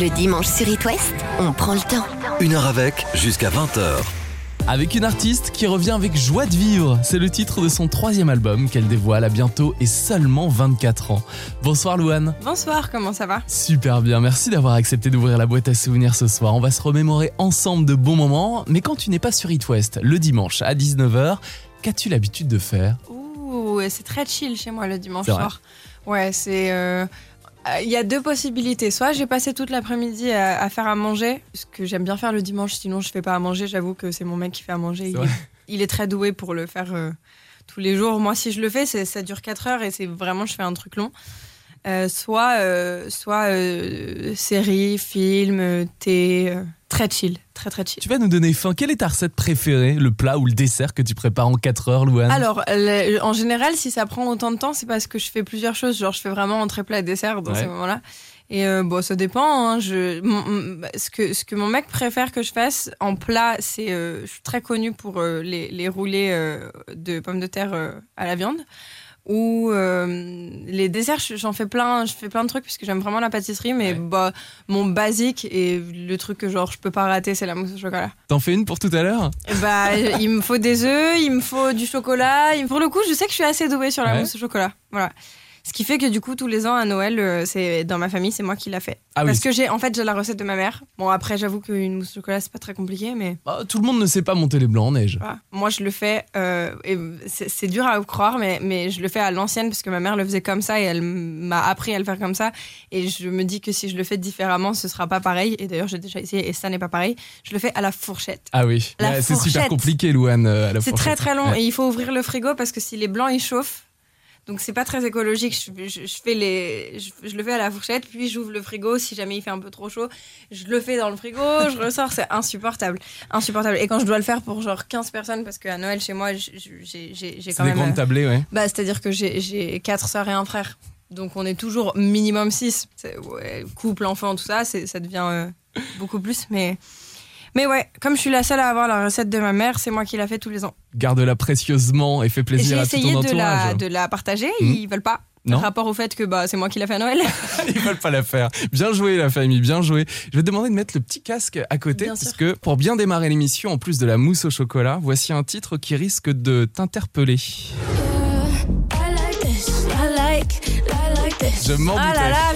Le dimanche sur It West, on prend le temps. Une heure avec, jusqu'à 20h. Avec une artiste qui revient avec joie de vivre. C'est le titre de son troisième album qu'elle dévoile à bientôt et seulement 24 ans. Bonsoir Louane. Bonsoir, comment ça va? Super bien, merci d'avoir accepté d'ouvrir la boîte à souvenirs ce soir. On va se remémorer ensemble de bons moments, mais quand tu n'es pas sur It West, le dimanche à 19h, qu'as-tu l'habitude de faire? Ouh, c'est très chill chez moi le dimanche soir. Ouais, c'est. euh, Il y a deux possibilités. Soit j'ai passé toute l'après-midi à, à faire à manger, ce que j'aime bien faire le dimanche, sinon je fais pas à manger. J'avoue que c'est mon mec qui fait à manger. Il est, il est très doué pour le faire euh, tous les jours. Moi, si je le fais, ça dure 4 heures et c'est vraiment, je fais un truc long. Euh, soit euh, soit euh, série, film, euh, thé, euh, très chill, très très chill. Tu vas nous donner faim. Quelle est ta recette préférée, le plat ou le dessert que tu prépares en 4 heures, Louane? Alors, le- en général, si ça prend autant de temps, c'est parce que je fais plusieurs choses. Genre, je fais vraiment entrée plat et dessert dans Ouais. ces moments-là. Et euh, bon, ça dépend. hein. Je, mon- mon- ce, que, ce que mon mec préfère que je fasse en plat, c'est. euh, je suis très connue pour euh, les, les roulés de pommes de terre à la viande. Ou euh, les desserts, je- j'en fais plein, je fais plein de trucs puisque j'aime vraiment la pâtisserie, mais Ouais. bah, mon basique et le truc que genre je peux pas rater, c'est la mousse au chocolat. T'en fais une pour tout à l'heure? Eh Bah, il me faut des œufs, il me faut du chocolat. Il- Pour le coup, je sais que je suis assez douée sur la Ouais. mousse au chocolat. Voilà. Ce qui fait que du coup, tous les ans à Noël, euh, c'est dans ma famille, c'est moi qui l'a fait. Ah oui. Parce que j'ai, en fait, j'ai la recette de ma mère. Bon, après, j'avoue qu'une mousse au chocolat, c'est pas très compliqué, mais Ah, Tout le monde ne sait pas monter les blancs en neige. voilà. moi, je le fais. euh, et c'est, dur à croire, mais, mais je le fais à l'ancienne parce que ma mère le faisait comme ça et elle m'a appris à le faire comme ça. Et je me dis que si je le fais différemment, ce sera pas pareil. Et d'ailleurs, j'ai déjà essayé et ça n'est pas pareil. Je le fais à la fourchette. Ah oui, Ouais, c'est super compliqué, Louane. euh, C'est très très long Ouais. et il faut ouvrir le frigo parce que si les blancs ils chauffent, donc c'est pas très écologique. Je, je- je fais les, je, je le fais à la fourchette, puis j'ouvre le frigo si jamais il fait un peu trop chaud. Je le fais dans le frigo, je ressors, c'est insupportable, insupportable. Et quand je dois le faire pour genre 15 personnes, parce qu'à Noël chez moi, j'ai j'ai- j'ai C'est quand des même, grandes euh, tablées, ouais. bah c'est à dire que j'ai- j'ai quatre sœurs et un frère. Donc on est toujours minimum 6. couple, enfant, tout ça, ça devient euh, beaucoup plus. Mais, mais ouais, comme je suis la seule à avoir la recette de ma mère, c'est moi qui la fais tous les ans. Garde-la précieusement et fais plaisir J'ai à tout essayé ton de la, entourage. de la partager, Mhm. ils veulent pas. Non. Rapport au fait que bah, c'est moi qui l'a fait à Noël. Ils veulent pas la faire. Bien joué la famille, bien joué. Je vais te demander de mettre le petit casque à côté Bien sûr. pour bien démarrer l'émission, en plus de la mousse au chocolat, voici un titre qui risque de t'interpeller. I like this. I like, I like this. Je m'en ah là là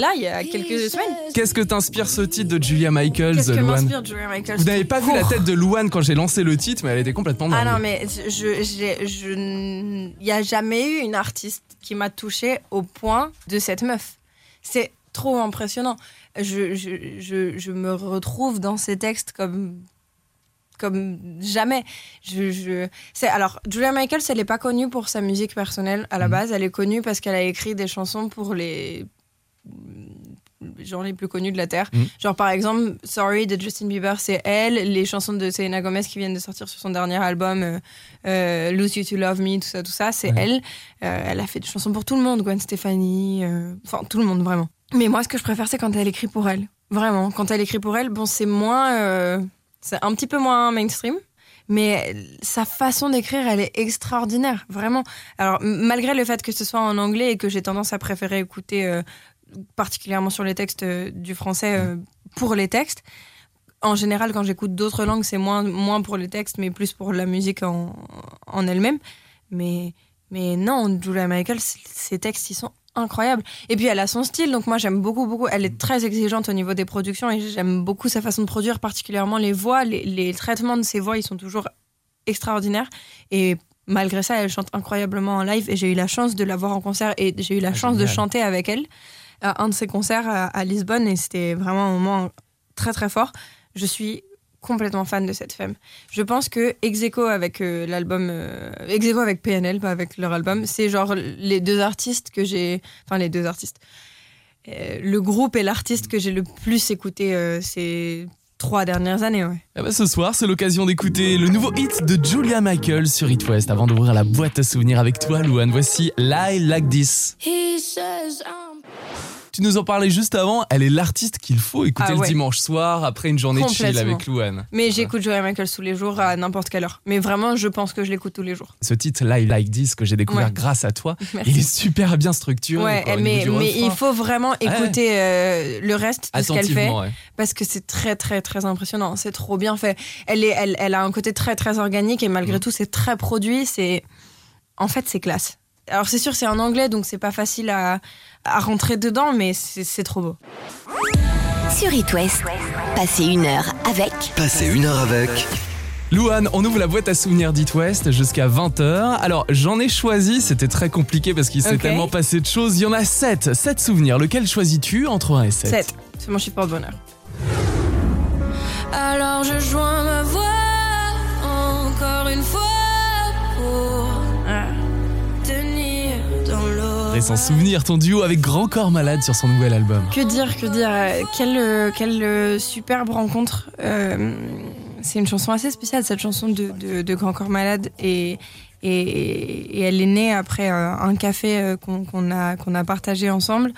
là il y a quelques semaines. Qu'est-ce que t'inspire ce titre de Julia Michaels, Qu'est-ce que Louane m'inspire Julia Michaels Vous n'avez pas vu la tête de Louane quand j'ai lancé le titre, mais elle était complètement dingue. Ah non, mais je, je, je, il n'y a jamais eu une artiste qui m'a touchée au point de cette meuf. C'est trop impressionnant. Je, je, je, je me retrouve dans ces textes comme comme jamais. Je, je... C'est alors Julia Michaels, elle n'est pas connue pour sa musique personnelle à la Mhm. base. Elle est connue parce qu'elle a écrit des chansons pour les gens les plus connus de la terre. Mhm. Genre par exemple Sorry de Justin Bieber, c'est elle. Les chansons de Selena Gomez qui viennent de sortir sur son dernier album, euh, euh, Lose You to Love Me, tout ça, tout ça, c'est Ouais. elle. Euh, elle a fait des chansons pour tout le monde, Gwen Stefani, enfin tout le monde vraiment. Mais moi, ce que je préfère, c'est quand elle écrit pour elle. Vraiment, quand elle écrit pour elle, bon, c'est moins, c'est un petit peu moins mainstream. Mais sa façon d'écrire, elle est extraordinaire, vraiment. Alors, malgré le fait que ce soit en anglais et que j'ai tendance à préférer écouter, euh, particulièrement sur les textes euh, du français, euh, pour les textes, en général, quand j'écoute d'autres langues, c'est moins, moins pour les textes, mais plus pour la musique en, en elle-même. Mais, mais non, Julia Michaels, ses textes, ils sont incroyables. Et puis, elle a son style, donc moi, j'aime beaucoup, beaucoup. Elle est très exigeante au niveau des productions et j'aime beaucoup sa façon de produire, particulièrement les voix. Les, les traitements de ses voix, ils sont toujours extraordinaires. Et malgré ça, elle chante incroyablement en live et j'ai eu la chance de la voir en concert et j'ai eu la Ah, chance de chanter avec elle à un de ses concerts à, à Lisbonne et c'était vraiment un moment très très fort. Je suis complètement fan de cette femme. Je pense que ex aequo avec euh, l'album, euh, ex aequo avec PNL, pas avec leur album, c'est genre les deux artistes que j'ai, enfin les deux artistes, Euh, le groupe et l'artiste que j'ai le plus écouté euh, ces trois dernières années. Ouais. Ben, ce soir, c'est l'occasion d'écouter le nouveau hit de Julia Michaels sur It West. Avant d'ouvrir la boîte à souvenirs avec toi, Louane, voici Lie Like This. He says I'm Tu nous en parlais juste avant, elle est l'artiste qu'il faut écouter Ah le dimanche soir après une journée de chill avec Louane. Mais j'écoute Joey Michael tous les jours à n'importe quelle heure. Mais vraiment, je pense que je l'écoute tous les jours. Ce titre Live Like This que j'ai découvert Ouais. grâce à toi, Merci. il est super bien structuré. Ouais, mais, il faut vraiment écouter euh, le reste de ce qu'elle fait parce que c'est très très très impressionnant. C'est trop bien fait. Elle est, elle, elle a un côté très très organique et malgré Mm. tout c'est très produit. C'est, en fait, c'est classe. Alors c'est sûr c'est en anglais donc c'est pas facile à, à rentrer dedans, mais c'est c'est trop beau. Sur It West, passez une heure avec Passez une heure avec Louane, on ouvre la boîte à souvenirs d'It West jusqu'à 20h. Alors, j'en ai choisi, c'était très compliqué parce qu'il s'est tellement passé de choses. Il y en a 7, 7 souvenirs. Lequel choisis-tu entre 1 et 7 7. C'est mon chiffre porte-bonheur. Alors je joins ma voix l'eau. Récent souvenir, ton duo avec Grand Corps Malade sur son nouvel album. Que dire, que dire euh, Quelle, euh, quelle euh, superbe rencontre. Euh, c'est une chanson assez spéciale, cette chanson de, de, de Grand Corps Malade. Et, et, et elle est née après un café qu'on a, qu'on a partagé ensemble.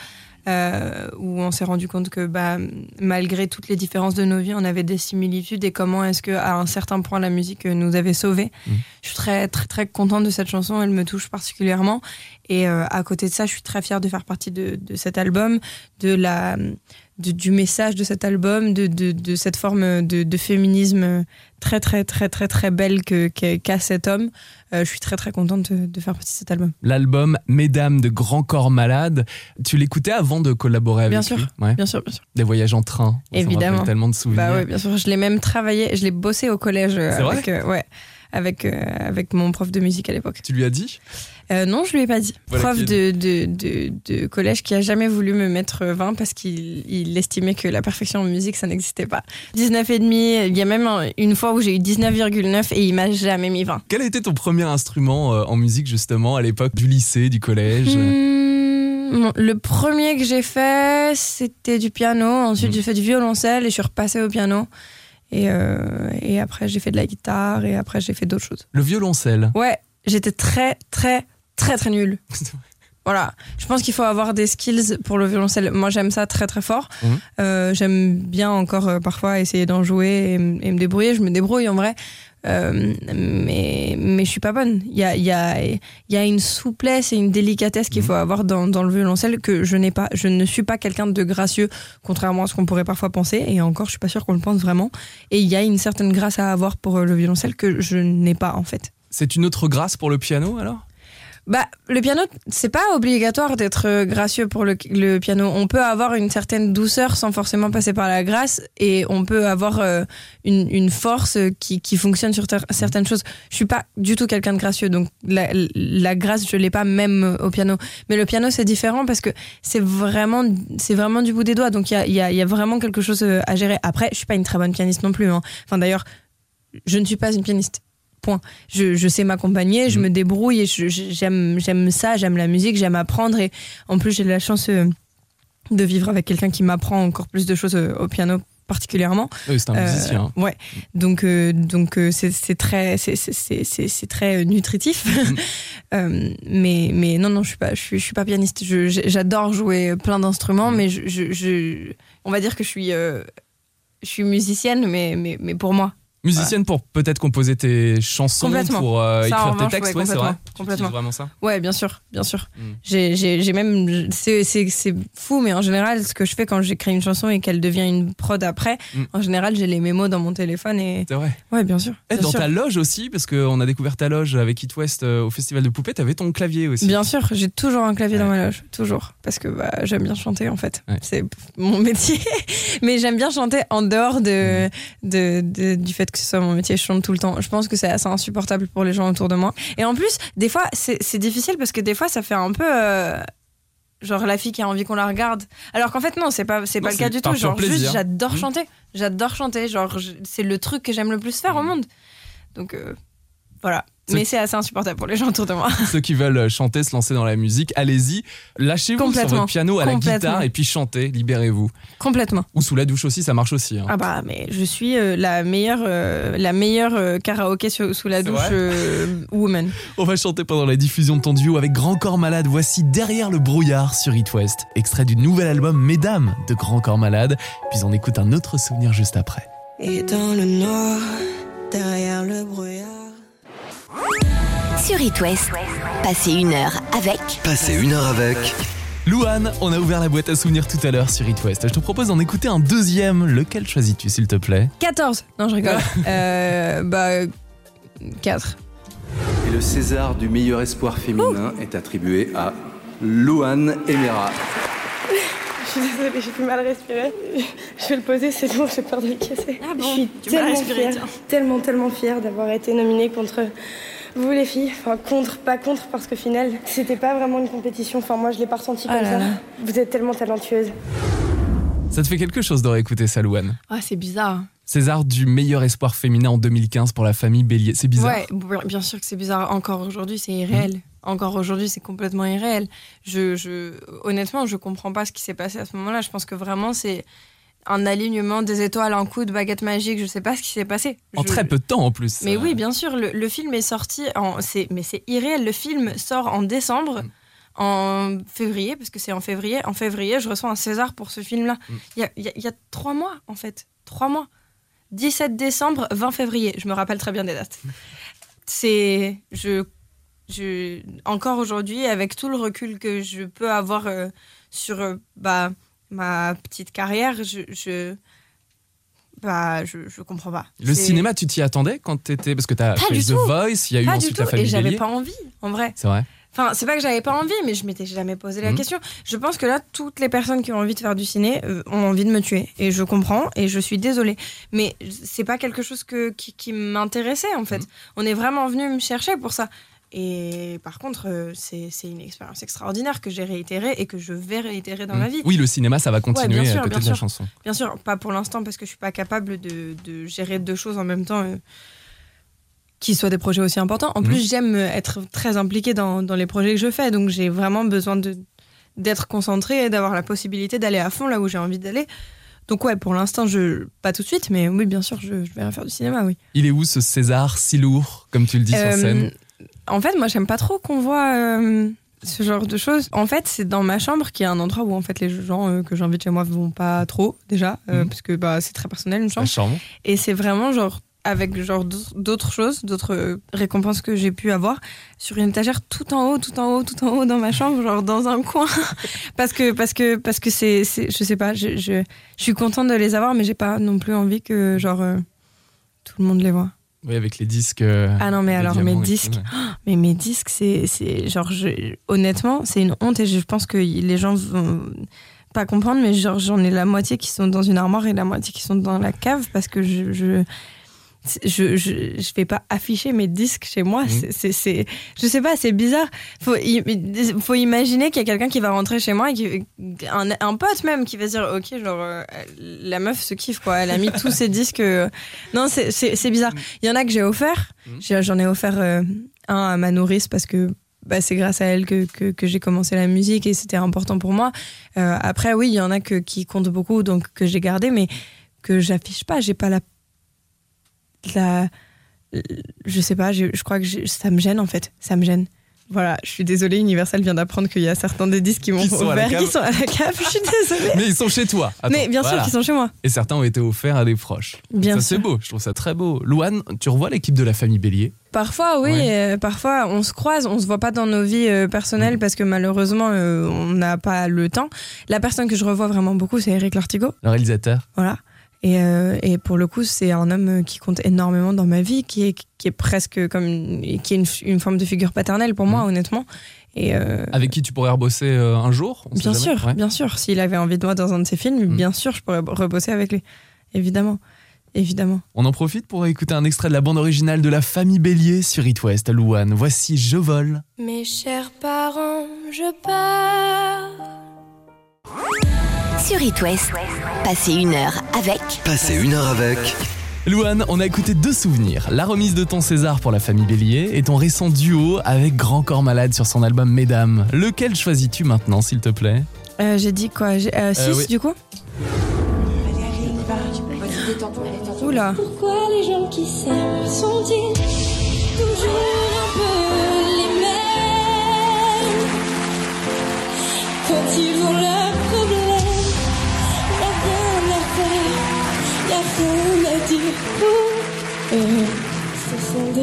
euh, où on s'est rendu compte que bah, malgré toutes les différences de nos vies, on avait des similitudes et comment est-ce que à un certain point la musique nous avait sauvés. Mhm. Je suis très très très contente de cette chanson, elle me touche particulièrement et euh, à côté de ça, je suis très fière de faire partie de, de cet album, de la de- du message de cet album, de, cette forme de, féminisme très très très très très belle que qu'a cet homme. Euh, je suis très très contente de, faire partie de cet album. L'album Mesdames de Grand Corps Malade. Tu l'écoutais avant de collaborer avec Bien lui? Sûr. Ouais. Bien sûr, bien sûr. Des voyages en train. Ça me Évidemment. rappelle tellement de souvenirs. Bah ouais, bien sûr. Je l'ai même travaillé, je l'ai bossé au collège C'est vrai? euh, ouais avec euh, avec mon prof de musique à l'époque. Tu lui as dit? Euh, non, je lui ai pas dit. Voilà prof de, de, de, de collège qui a jamais voulu me mettre 20 parce qu'il il estimait que la perfection en musique, ça n'existait pas. 19 et demi, il y a même un- une fois où j'ai eu 19,9 et il m'a jamais mis 20. Quel a été ton premier instrument euh, en musique justement à l'époque du lycée, du collège? Hmm, le premier que j'ai fait, c'était du piano. Ensuite, Mhm. j'ai fait du violoncelle et je suis repassée au piano. Et, euh, et après, j'ai fait de la guitare et après, j'ai fait d'autres choses. Le violoncelle. Ouais, j'étais très, très, très, très nulle. Voilà, je pense qu'il faut avoir des skills pour le violoncelle. Moi, j'aime ça très très fort. Mhm. Euh, j'aime bien encore euh, parfois essayer d'en jouer et me débrouiller. Je me débrouille en vrai, Euh, mais mais je suis pas bonne. Il y a y a y a une souplesse et une délicatesse qu'il Mhm. faut avoir dans, dans le violoncelle que je n'ai pas. Je ne suis pas quelqu'un de gracieux, contrairement à ce qu'on pourrait parfois penser. Et encore, je suis pas sûre qu'on le pense vraiment. Et il y a une certaine grâce à avoir pour euh, le violoncelle que je n'ai pas en fait. C'est une autre grâce pour le piano alors? Bah, le piano, c'est pas obligatoire d'être euh, gracieux pour le, piano. On peut avoir une certaine douceur sans forcément passer par la grâce et on peut avoir euh, une, force qui, qui fonctionne sur certaines choses. Je suis pas du tout quelqu'un de gracieux, donc la, grâce, je l'ai pas même au piano. Mais le piano, c'est différent parce que c'est vraiment, vraiment du bout des doigts. Donc il y a, y, y a vraiment quelque chose euh, à gérer. Après, je suis pas une très bonne pianiste non plus. hein. Enfin, d'ailleurs, je ne suis pas une pianiste. Point. Je, je sais m'accompagner, je Mhm. me débrouille et j'aime j'aime ça, j'aime la musique, j'aime apprendre et en plus j'ai la chance euh, de vivre avec quelqu'un qui m'apprend encore plus de choses euh, au piano particulièrement. Oui, c'est un Euh, musicien. ouais. Donc euh, donc euh, c'est très c'est très nutritif. Euh, mais mais non non je suis pas je suis je suis pas pianiste. J'adore jouer plein d'instruments, mais je, je, je- on va dire que je suis je suis musicienne, mais mais mais pour moi. Musicienne pour peut-être composer tes chansons, pour euh, écrire tes textes, ouais, ouais, c'est vrai. complètement, Tu vraiment ça? Ouais, bien sûr, bien sûr. Mm. J'ai- même. C'est fou, mais en général, ce que je fais quand j'écris une chanson et qu'elle devient une prod après, Mm. en général, j'ai les mémos dans mon téléphone et. C'est vrai. Ouais, bien sûr. Et bien dans sûr. ta loge aussi, parce qu'on a découvert ta loge avec It West euh, au Festival de Poupées, t'avais ton clavier aussi. Bien sûr, j'ai toujours un clavier Ouais. dans ma loge, toujours, parce que bah, j'aime bien chanter en fait. C'est mon métier, mais j'aime bien chanter en dehors de, Mm. de, de- du fait que ce soit mon métier. Je chante tout le temps. Je pense que c'est assez insupportable pour les gens autour de moi. Et en plus, des fois, c'est c'est difficile parce que des fois, ça fait un peu. euh, Genre la fille qui a envie qu'on la regarde. Alors qu'en fait non, c'est pas c'est pas le c'est cas du tout. Genre plaisir. juste j'adore Mm. chanter. J'adore chanter. Genre c'est le truc que j'aime le plus faire au Mm. monde. Donc euh, voilà. Ceux- Mais c'est assez insupportable pour les gens autour de moi. Ceux qui veulent chanter, se lancer dans la musique, allez-y. Lâchez-vous sur Complètement. votre piano à la guitare et puis chantez, libérez-vous. Complètement. Ou sous la douche aussi, ça marche aussi. hein. Ah bah mais je suis euh, la meilleure euh, la meilleure euh, karaoké sous la douche euh, woman. On va chanter pendant la diffusion de ton duo avec Grand Corps Malade. Voici Derrière le brouillard sur It West, extrait du nouvel album Mesdames de Grand Corps Malade. Puis on écoute un autre souvenir juste après. Et dans le noir, derrière le brouillard. Sur It West, passez une heure avec Passez une heure avec Louane, on a ouvert la boîte à souvenirs tout à l'heure sur It West. Je te propose d'en écouter un deuxième. Lequel choisis-tu, s'il te plaît? 14. Non, je rigole. euh, bah 4. Et le César du meilleur espoir féminin est attribué à Louane Emera. Je suis désolée, j'ai plus mal respirer. Je vais le poser, c'est bon, j'ai peur de le casser. Ah bon, je suis tellement respiré, fière, tellement, tellement fière d'avoir été nominée contre vous les filles. Enfin, contre, pas contre, parce qu'au final, c'était pas vraiment une compétition. Enfin, moi, je l'ai pas ressenti Ah comme ça. là. Vous êtes tellement talentueuse. Ça te fait quelque chose de réécouter ça, Louane? Ah, c'est bizarre. César du meilleur espoir féminin en 2015 pour la famille Bélier. C'est bizarre. Ouais, bien sûr que c'est bizarre. Encore aujourd'hui, c'est irréel. Encore aujourd'hui, c'est complètement irréel. Je, je, honnêtement, je comprends pas ce qui s'est passé à ce moment-là. Je pense que vraiment, c'est un alignement des étoiles, un coup de baguette magique. Je sais pas ce qui s'est passé. En Je- très peu de temps en plus. Mais Euh, oui, bien sûr, le, le film est sorti en. c'est- Mais c'est irréel. Le film sort en décembre, Mm. en février, parce que c'est en février. En février, je reçois un César pour ce film-là. Mm. Il y, y a trois mois, en fait. Trois mois. 17 décembre, 20 février. Je me rappelle très bien des dates. C'est. Je. Je, encore aujourd'hui, avec tout le recul que je peux avoir euh, sur euh, bah, ma petite carrière, je. je bah, je, je comprends pas. Le cinéma, tu t'y attendais quand t'étais. Parce que t'as fait du The tout. Voice, il y a eu Pas du ensuite tout, la famille et j'avais pas envie, en vrai. C'est vrai. Enfin, c'est pas que j'avais pas envie, mais je m'étais jamais posé la Mhm. question. Je pense que là, toutes les personnes qui ont envie de faire du ciné euh, ont envie de me tuer. Et je comprends, et je suis désolée. Mais c'est pas quelque chose que, qui, qui m'intéressait, en fait. Mhm. On est vraiment venu me chercher pour ça. Et par contre, euh, c'est une expérience extraordinaire que j'ai réitérée et que je vais réitérer dans ma vie. Oui, le cinéma, ça va continuer bien sûr, à côté de la chanson. Bien sûr, pas pour l'instant parce que je suis pas capable de, de gérer deux choses en même temps euh, qui soient des projets aussi importants. En Mhm. plus, j'aime être très impliquée dans, dans les projets que je fais, donc j'ai vraiment besoin de d'être concentrée et d'avoir la possibilité d'aller à fond là où j'ai envie d'aller. Donc ouais, pour l'instant, je pas tout de suite, mais oui, bien sûr, je, je vais faire du cinéma, oui. Il est où ce César si lourd, comme tu le dis sur Euh, scène? En fait, moi, j'aime pas trop qu'on voit euh, ce genre de choses. En fait, c'est dans ma chambre qui est un endroit où en fait les gens euh, que j'invite chez moi vont pas trop déjà, euh, Mhm. parce que bah c'est très personnel une chambre. chambre. Et c'est vraiment genre avec genre d'autres- choses, d'autres euh, récompenses que j'ai pu avoir sur une étagère tout en haut, tout en haut, tout en haut dans ma chambre, genre dans un coin, parce que parce que parce que c'est je sais pas, je, je je suis contente de les avoir, mais j'ai pas non plus envie que genre tout le monde les voit. Oui, avec les disques. euh, Ah non mais alors mes tout, disques, mais mes disques c'est c'est genre je- honnêtement c'est une honte et je pense que les gens vont pas comprendre, mais genre j'en ai la moitié qui sont dans une armoire et la moitié qui sont dans la cave parce que je je je, je, je vais pas afficher mes disques chez moi. Mhm. C'est- C'est, je sais pas, c'est bizarre. Faut, faut imaginer qu'il y a quelqu'un qui va rentrer chez moi et qui, un, un pote même qui va dire, ok, genre, euh, la meuf se kiffe quoi. Elle a mis tous ses disques. euh. Non, c'est, c'est, bizarre. Il y en a que j'ai offert. Mhm. J'en ai offert euh, un à ma nourrice parce que bah, c'est grâce à elle que, que, que j'ai commencé la musique et c'était important pour moi. Euh, après, oui, il y en a que, qui comptent beaucoup, donc que j'ai gardé, mais que j'affiche pas. J'ai pas la. La je sais pas, je, je crois que ça me gêne en fait. Ça me gêne. Voilà, je suis désolée, Universal vient d'apprendre qu'il y a certains des disques qui m'ont offert qui sont à la cave. Je suis désolée. Mais ils sont chez toi. Attends, mais bien voilà. sûr qu'ils sont chez moi. Et certains ont été offerts à des proches. Bien ça, sûr. c'est beau. Je trouve ça très beau. Louane, tu revois l'équipe de la famille Bélier? Parfois, oui. Ouais. euh, parfois, on se croise, on se voit pas dans nos vies euh, personnelles Mhm. parce que malheureusement, euh, on n'a pas le temps. La personne que je revois vraiment beaucoup, c'est Eric Lartigot. le réalisateur. Voilà. Et, euh, et pour le coup, c'est un homme qui compte énormément dans ma vie, qui est, qui est presque comme une, qui est une, une forme de figure paternelle pour moi, Mhm. honnêtement. Et euh, Avec qui tu pourrais rebosser euh, un jour on bien sûr, Ouais. bien sûr, s'il avait envie de moi dans un de ses films, Mhm. bien sûr, je pourrais rebosser avec lui. Évidemment, évidemment. On en profite pour écouter un extrait de la bande originale de la famille Bélier sur It West. Louane, voici Je vole. Mes chers parents, je pars. Sur It West, passez une heure avec Passez une heure avec Louane, on a écouté deux souvenirs. La remise de ton César pour la famille Bélier et ton récent duo avec Grand Corps Malade sur son album Mesdames. Lequel choisis-tu maintenant, s'il te plaît Euh, J'ai dit quoi 6 oui. du coup Oula. Pourquoi les gens qui s'aiment sont-ils toujours un peu les mêmes Quand ils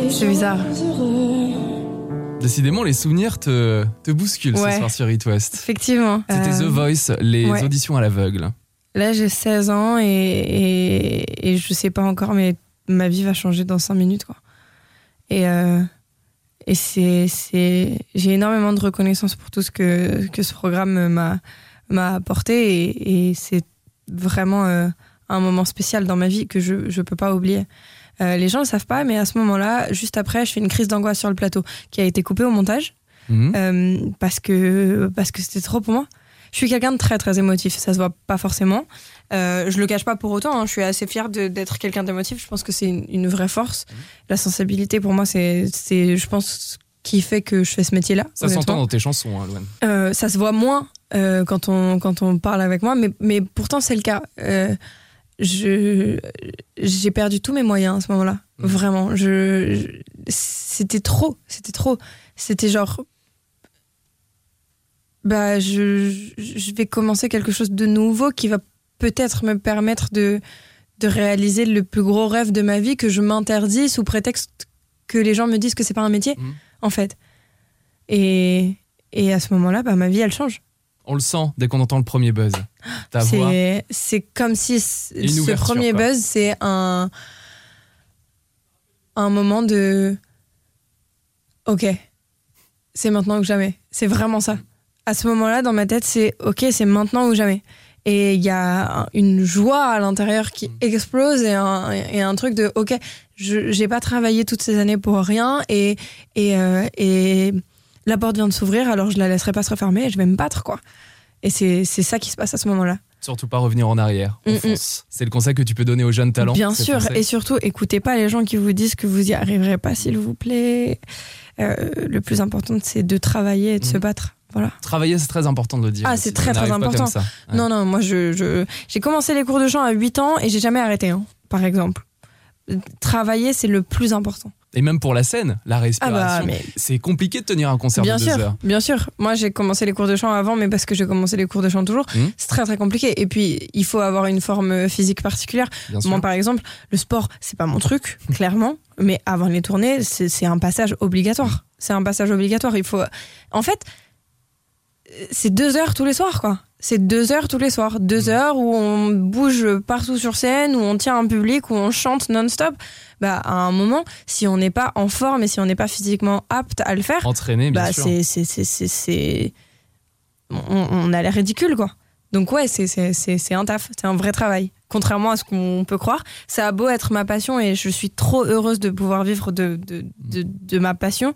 C'est bizarre. Décidément, les souvenirs te, te bousculent Ouais. ce soir sur It West. Effectivement. C'était Euh, The Voice, les ouais. auditions à l'aveugle. Là, j'ai 16 ans et, et, et je sais pas encore, mais ma vie va changer dans 5 minutes. Quoi. Et, euh, et c'est, c'est, j'ai énormément de reconnaissance pour tout ce que, que ce programme m'a, m'a apporté et, et c'est vraiment euh, un moment spécial dans ma vie que je ne peux pas oublier. Euh, les gens ne le savent pas, mais à ce moment-là, juste après, je fais une crise d'angoisse sur le plateau qui a été coupée au montage Mhm. euh, parce que parce que c'était trop pour moi. Je suis quelqu'un de très très émotif, ça se voit pas forcément. Euh, je le cache pas pour autant. hein. Je suis assez fière d'être quelqu'un d'émotif. Je pense que c'est une, une vraie force. La sensibilité pour moi, c'est c'est je pense qui fait que je fais ce métier-là. Ça s'entend dans tes chansons, hein. Euh, ça se voit moins euh, quand on quand on parle avec moi, mais mais pourtant c'est le cas. Euh, je j'ai perdu tous mes moyens à ce moment-là. Mhm. Vraiment, je, je- c'était trop, c'était trop. C'était genre bah je je vais commencer quelque chose de nouveau qui va peut-être me permettre de de réaliser le plus gros rêve de ma vie que je m'interdis sous prétexte que les gens me disent que c'est pas un métier Mhm. en fait. Et et à ce moment-là, bah, ma vie elle change. On le sent dès qu'on entend le premier buzz. Ta voix. C'est comme si ce premier quoi. buzz, c'est un, un moment de. Ok, c'est maintenant ou jamais. C'est vraiment ça. À ce moment-là, dans ma tête, c'est ok, c'est maintenant ou jamais. Et il y a un- une joie à l'intérieur qui Mm. explose et un, et un truc de ok, je j'ai pas travaillé toutes ces années pour rien et, et, euh, et la porte vient de s'ouvrir, alors je la laisserai pas se refermer et je vais me battre quoi. Et c'est ça qui se passe à ce moment-là. Surtout pas revenir en arrière. Mm, mm. C'est le conseil que tu peux donner aux jeunes talents. Bien sûr, et surtout, écoutez pas les gens qui vous disent que vous y arriverez pas, s'il vous plaît. Euh, le plus important, c'est de travailler et de se battre. Voilà. Travailler, c'est très important de le dire. Ah, c'est très, très important. comme ça. Ouais. Non, non, moi, je, je- j'ai commencé les cours de chant à 8 ans et j'ai jamais arrêté, hein, par exemple. Travailler, c'est le plus important. Et même pour la scène, la Ah respiration. bah, mais C'est compliqué de tenir un concert bien de deux sûr, heures. bien sûr. Moi, j'ai commencé les cours de chant avant, mais parce que j'ai commencé les cours de chant toujours. Mhm. C'est très, très compliqué. Et puis, il faut avoir une forme physique particulière. Bien sûr. Moi, par exemple, le sport, c'est pas mon truc, clairement. Mais avant les tournées, c'est c'est un passage obligatoire. C'est un passage obligatoire. Il faut. En fait, c'est deux heures tous les soirs, quoi. C'est deux heures tous les soirs. Deux Mhm. heures où on bouge partout sur scène, où on tient un public, où on chante non-stop. Bah, à un moment, si on n'est pas en forme et si on n'est pas physiquement apte à le faire, Entraîner, bien bah, sûr. c'est, c'est, c'est, c'est, c'est- On, on a l'air ridicule, quoi. Donc, ouais, c'est, c'est, c'est, c'est un taf, c'est un vrai travail. Contrairement à ce qu'on peut croire, ça a beau être ma passion et je suis trop heureuse de pouvoir vivre de, de, de, de ma passion.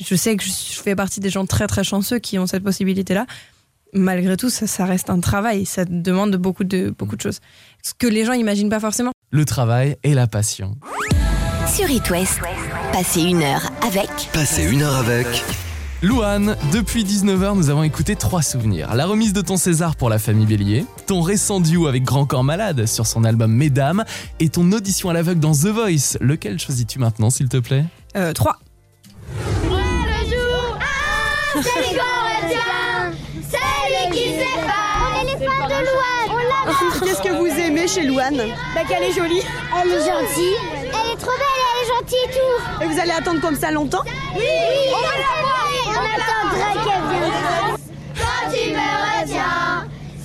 Je sais que je fais partie des gens très, très chanceux qui ont cette possibilité-là. Malgré tout, ça, ça reste un travail. Ça demande beaucoup de, beaucoup de choses. Ce que les gens imaginent pas forcément. Le travail et la passion. Sur It West, passez une heure avec Passez une heure avec Louane, depuis 19h, nous avons écouté trois souvenirs. La remise de ton César pour la famille Bélier, ton récent duo avec Grand Corps Malade sur son album Mesdames, et ton audition à l'aveugle dans The Voice. Lequel choisis-tu maintenant, s'il te plaît? Euh, trois. Qu'est-ce que vous aimez chez Louane Bah qu'elle est jolie. Elle est gentille. Elle est trop belle, elle est gentille et tout. Et vous allez attendre comme ça longtemps Oui, On va la voir. On attendra qu'elle vienne. Quand tu me retiens.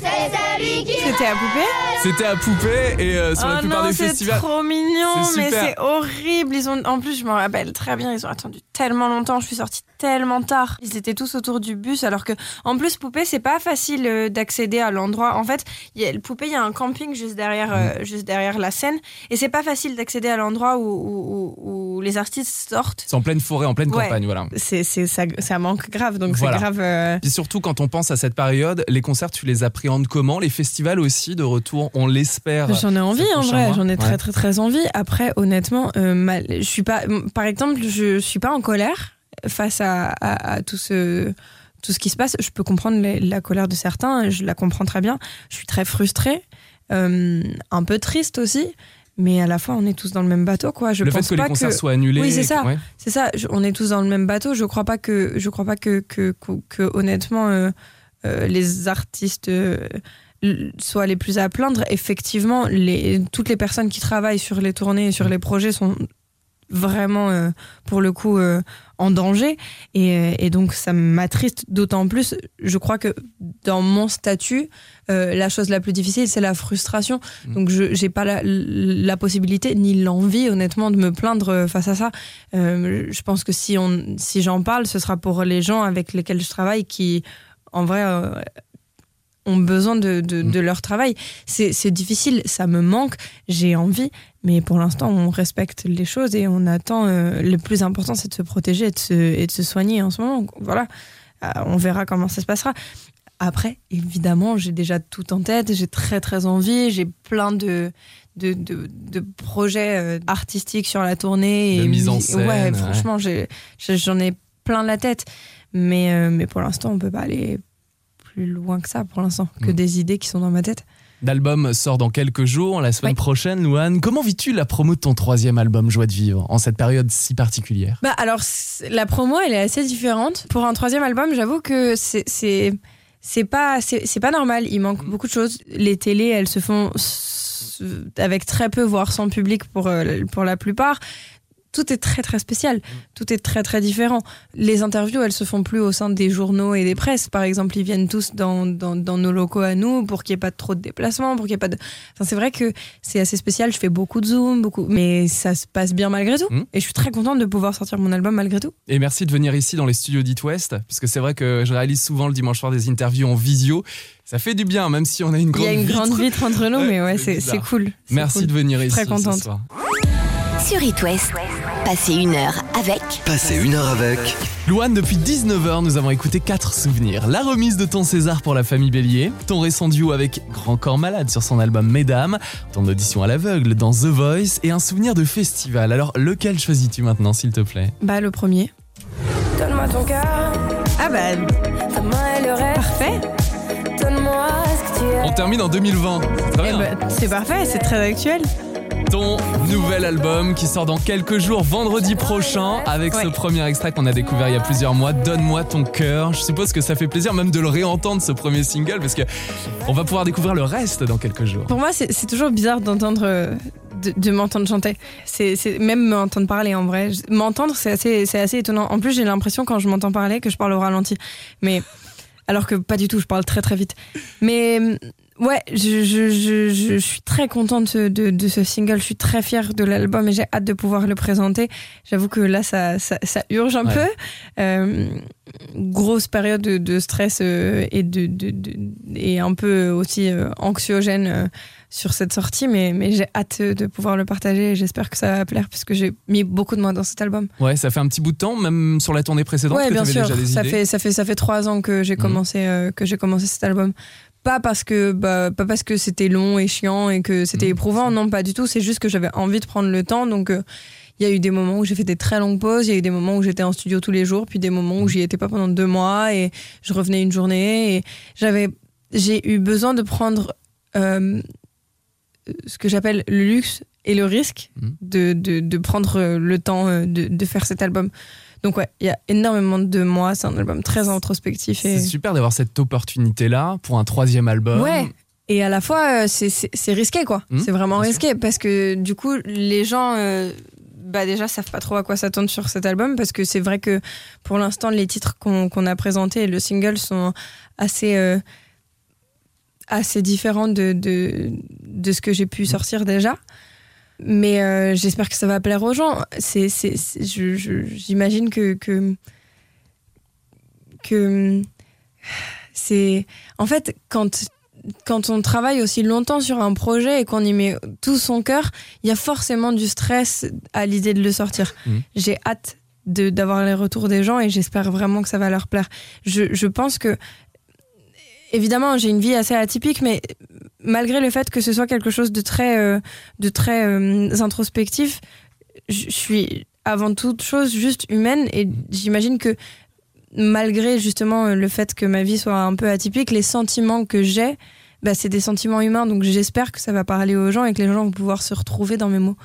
C'était à poupée C'était à Poupée et euh, sur la oh plupart non, des c'est festivals. trop mignon, C'est mais c'est horrible. Ils ont, en plus, je me rappelle très bien, ils ont attendu tellement longtemps. Je suis sortie tellement tard. Ils étaient tous autour du bus, alors que, en plus, Poupée, c'est pas facile euh, d'accéder à l'endroit. En fait, il y a, le Poupée, il y a un camping juste derrière, Mm. euh, juste derrière la scène, et c'est pas facile d'accéder à l'endroit où, où, où- où les artistes sortent. C'est en pleine forêt, en pleine Ouais. campagne, voilà. C'est, c'est, ça, ça manque grave, donc Voilà. c'est grave. euh, Puis surtout, quand on pense à cette période, les concerts, tu les appréhendes comment Les festivals aussi de retour, on l'espère. J'en ai envie en vrai, j'en ai très très très envie. Après, honnêtement, euh, mal- je suis pas, par exemple, je suis pas en colère face à, à- à tout ce tout ce qui se passe. Je peux comprendre la, la colère de certains, je la comprends très bien. Je suis très frustrée, euh, un peu triste aussi, mais à la fois on est tous dans le même bateau, quoi. Je le pense fait que pas les concerts que soient annulés. Oui, c'est ça. ouais. c'est ça, je- on est tous dans le même bateau. Je crois pas que, je crois pas que, que, que, que, honnêtement, euh, euh, les artistes euh, soient les plus à plaindre. Effectivement, les, toutes les personnes qui travaillent sur les tournées et sur les projets sont vraiment, euh, pour le coup, en danger. Et, et donc, ça m'attriste d'autant plus. Je crois que dans mon statut, la chose la plus difficile, c'est la frustration. Mm. Donc, je j'ai pas la, la possibilité ni l'envie, honnêtement, de me plaindre face à ça. Je pense que si, on, si j'en parle, ce sera pour les gens avec lesquels je travaille qui, en vrai, euh, ont besoin de, de, de leur travail. C'est difficile, ça me manque, j'ai envie, mais pour l'instant, on respecte les choses et on attend. euh, le plus important, c'est de se protéger et de se, et de se soigner en ce moment. Voilà, Euh, on verra comment ça se passera. Après, évidemment, j'ai déjà tout en tête, j'ai très très envie, j'ai plein de, de, de, de projets artistiques sur la tournée. De et mise en scène, Ouais, ouais. franchement, j'en ai plein la tête. Mais, euh, mais pour l'instant, on peut pas aller plus loin que ça pour l'instant, que Mm. des idées qui sont dans ma tête. L'album sort dans quelques jours, la semaine Oui. prochaine, Louane. Comment vis-tu la promo de ton troisième album, Joie de vivre, en cette période si particulière? Bah alors la promo elle est assez différente. Pour un troisième album, j'avoue que c'est c'est pas c'est pas normal. Il manque beaucoup de choses. Les télés elles se font avec très peu voire sans public pour euh, pour la plupart. Tout est très très spécial, tout est très très différent. Les interviews, elles se font plus au sein des journaux et des presses. Par exemple, ils viennent tous dans, dans, dans nos locaux à nous pour qu'il n'y ait pas trop de déplacements, pour qu'il n'y ait pas de. Enfin, c'est vrai que c'est assez spécial. Je fais beaucoup de zoom, beaucoup, mais ça se passe bien malgré tout. Mm. Et je suis très contente de pouvoir sortir mon album malgré tout. Et merci de venir ici dans les studios d'It West, puisque c'est vrai que je réalise souvent le dimanche soir des interviews en visio. Ça fait du bien, même si on a une Il grande y a une vitre. grande vitre entre nous, mais ouais, c'est cool. Merci cool. de venir ici très contente. ce soir. Sur It West, passez une heure avec Passez une heure avec Louane, depuis 19h, nous avons écouté 4 souvenirs. La remise de ton César pour la famille Bélier, ton récent duo avec Grand Corps Malade sur son album Mesdames, ton audition à l'aveugle dans The Voice et un souvenir de festival. Alors, lequel choisis-tu maintenant, s'il te plaît? Bah, le premier. Donne-moi ton cœur, Ah, bah, ta main et le reste. parfait. Donne-moi ce que tu es. On termine en 2020. C'est Très Eh bah, c'est parfait, c'est très actuel. Ton nouvel album qui sort dans quelques jours, vendredi prochain, avec ce premier extrait qu'on a découvert il y a plusieurs mois, Donne-moi ton cœur. Je suppose que ça fait plaisir même de le réentendre, ce premier single, parce que on va pouvoir découvrir le reste dans quelques jours. Pour moi, c'est toujours bizarre d'entendre. euh, De, de m'entendre chanter. C'est même m'entendre parler en vrai. M'entendre, c'est assez, c'est assez étonnant. En plus, j'ai l'impression quand je m'entends parler que je parle au ralenti. Mais alors que pas du tout, je parle très très vite. Mais ouais, je, je, je, je, suis très contente de, de ce single. Je suis très fière de l'album et j'ai hâte de pouvoir le présenter. J'avoue que là, ça, ça, ça urge un Ouais. peu. Euh, grosse période de, de stress euh, et, de, de, et un peu aussi euh, anxiogène sur cette sortie, mais, mais j'ai hâte de pouvoir le partager et j'espère que ça va plaire puisque j'ai mis beaucoup de moi dans cet album. Ouais, ça fait un petit bout de temps, même sur la tournée précédente, Ouais, que bien sûr. déjà des Ça idées. fait, ça, fait, ça fait trois ans que j'ai Mhm. commencé, que j'ai commencé cet album. Pas parce que, bah, pas parce que c'était long et chiant et que c'était Mhm. éprouvant, non, pas du tout. C'est juste que j'avais envie de prendre le temps. Donc, euh, il y a eu des moments où j'ai fait des très longues pauses, il y a eu des moments où j'étais en studio tous les jours, puis des moments où j'y étais pas pendant deux mois et je revenais une journée. Et j'avais, j'ai eu besoin de prendre euh, ce que j'appelle le luxe et le risque Mhm. de, de, de prendre euh, le temps de, de faire cet album. Donc ouais, il y a énormément de moi, c'est un album très introspectif et C'est super d'avoir cette opportunité-là pour un troisième album. Ouais. et à la fois euh, c'est- risqué quoi. Mhm, c'est vraiment risqué parce que du coup les gens euh, bah déjà savent pas trop à quoi s'attendre sur cet album parce que c'est vrai que pour l'instant les titres qu'on a présentés et le single sont assez euh, assez différents de, de, de ce que j'ai pu sortir déjà. Mais euh, j'espère que ça va plaire aux gens. C'est, c'est, c'est- je- je- j'imagine que, que, que c'est. En fait, quand, quand on travaille aussi longtemps sur un projet et qu'on y met tout son cœur, il y a forcément du stress à l'idée de le sortir. Mhm. J'ai hâte de, d'avoir les retours des gens et j'espère vraiment que ça va leur plaire. Je, je pense que évidemment, j'ai une vie assez atypique, mais malgré le fait que ce soit quelque chose de très, euh, de très euh, introspectif, je suis avant toute chose juste humaine et j'imagine que malgré justement le fait que ma vie soit un peu atypique, les sentiments que j'ai, bah, c'est des sentiments humains. Donc j'espère que ça va parler aux gens et que les gens vont pouvoir se retrouver dans mes mots.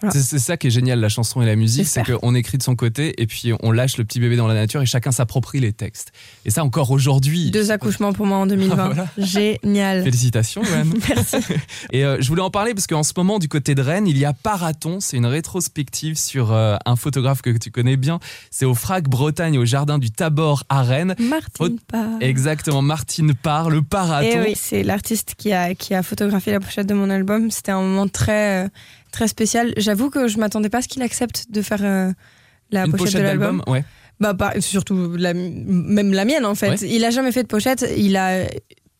Voilà. C'est ça qui est génial, la chanson et la musique, c'est qu'on écrit de son côté et puis on lâche le petit bébé dans la nature et chacun s'approprie les textes. Et ça encore aujourd'hui. Deux accouchements pour moi en 2020. Ah, voilà. Génial. Félicitations, Joanne. Merci. Et euh, je voulais en parler parce qu'en ce moment, du côté de Rennes, il y a Paraton. C'est une rétrospective sur euh, un photographe que tu connais bien. C'est au Frac Bretagne, au jardin du Tabor à Rennes. Martine Parr. Exactement, Martine Parr, le Paraton. Et Eh oui, c'est l'artiste qui a, qui a photographié la pochette de mon album. C'était un moment très, euh, très spécial. J'avoue que je m'attendais pas à ce qu'il accepte de faire euh, la une pochette, pochette de l'album. ouais. Bah, pas- surtout la, même la mienne en fait. Ouais. Il a jamais fait de pochette. Il a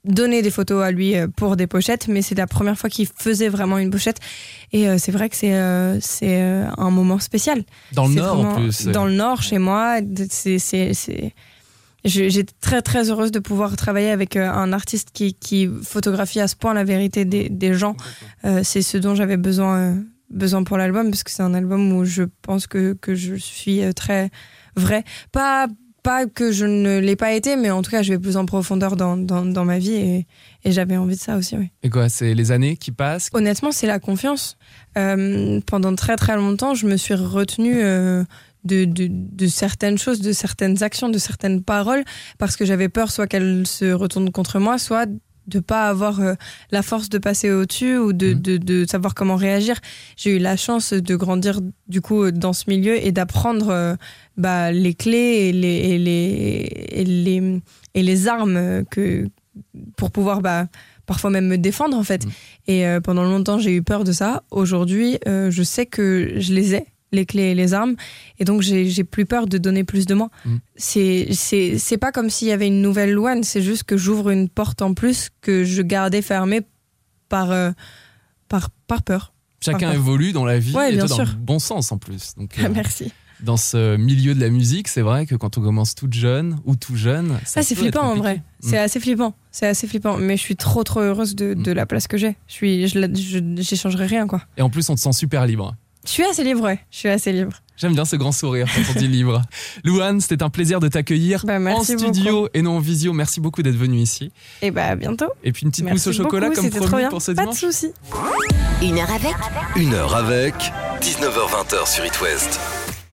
donné des photos à lui euh, pour des pochettes, mais c'est la première fois qu'il faisait vraiment une pochette. Et euh, c'est vrai que c'est euh, c'est un moment spécial. Dans le Nord en plus. Dans le Nord, chez moi, c'est J'étais très très heureuse de pouvoir travailler avec euh, un artiste qui, qui photographie à ce point la vérité des, des gens. Euh, c'est ce dont j'avais besoin, euh, besoin pour l'album, parce que c'est un album où je pense que, que je suis très vraie. Pas, pas que je ne l'ai pas été, mais en tout cas, je vais plus en profondeur dans, dans, dans ma vie et, et j'avais envie de ça aussi, oui. Et quoi, c'est les années qui passent? Honnêtement, c'est la confiance. Euh, pendant très très longtemps, je me suis retenue de, de, de certaines choses, de certaines actions, de certaines paroles, parce que j'avais peur soit qu'elles se retournent contre moi, soit de pas avoir euh, la force de passer au-dessus ou de, Mhm. de, de savoir comment réagir. J'ai eu la chance de grandir du coup dans ce milieu et d'apprendre euh, bah, les clés et les, et les, et les, et les armes que, pour pouvoir bah, parfois même me défendre en fait. Mhm. Et euh, pendant longtemps, j'ai eu peur de ça. Aujourd'hui, je sais que je les ai, les clés et les armes. Et donc, j'ai plus peur de donner plus de moi. Mm. C'est C'est c'est pas comme s'il y avait une nouvelle loi, c'est juste que j'ouvre une porte en plus que je gardais fermée par, euh, par, par peur. Chacun évolue dans la vie Ouais, et bien toi dans le bon sens en plus. Donc, euh, Merci. dans ce milieu de la musique, c'est vrai que quand on commence toute jeune ou tout jeune, ça Ça, c'est flippant en vrai. C'est assez flippant. C'est assez flippant. Mais je suis trop, trop heureuse de, de Mm. la place que j'ai. Je suis, je, la- je, j'échangerai rien, quoi. Et en plus, on te sent super libre. Je suis assez libre, ouais. Je suis assez libre. J'aime bien ce grand sourire quand on dit libre. Louane, c'était un plaisir de t'accueillir Bah, en studio et non en visio. Merci beaucoup d'être venu ici. Et bah, à bientôt. Et puis une petite Merci mousse au chocolat beaucoup, comme promis bien. pour ce Pas de dimanche. soucis. Une heure avec Une heure avec 19h20 sur It West.